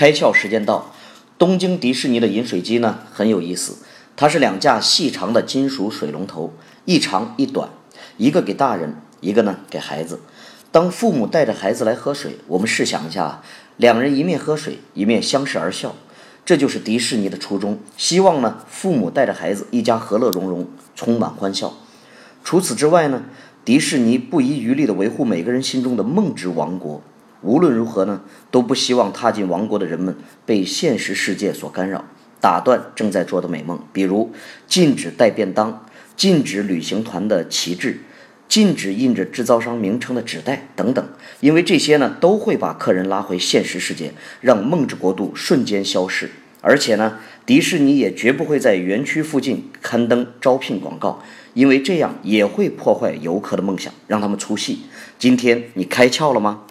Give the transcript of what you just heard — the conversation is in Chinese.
开窍时间到，东京迪士尼的饮水机呢很有意思，它是两架细长的金属水龙头，一长一短，一个给大人，一个呢给孩子。当父母带着孩子来喝水，我们试想一下，两人一面喝水，一面相视而笑，这就是迪士尼的初衷，希望呢父母带着孩子一家和乐融融，充满欢笑。除此之外呢，迪士尼不遗余力地维护每个人心中的梦之王国。无论如何呢，都不希望踏进王国的人们被现实世界所干扰，打断正在做的美梦。比如，禁止带便当，禁止旅行团的旗帜，禁止印着制造商名称的纸袋等等。因为这些呢，都会把客人拉回现实世界，让梦之国度瞬间消失。而且呢，迪士尼也绝不会在园区附近刊登招聘广告，因为这样也会破坏游客的梦想，让他们出戏。今天你开窍了吗？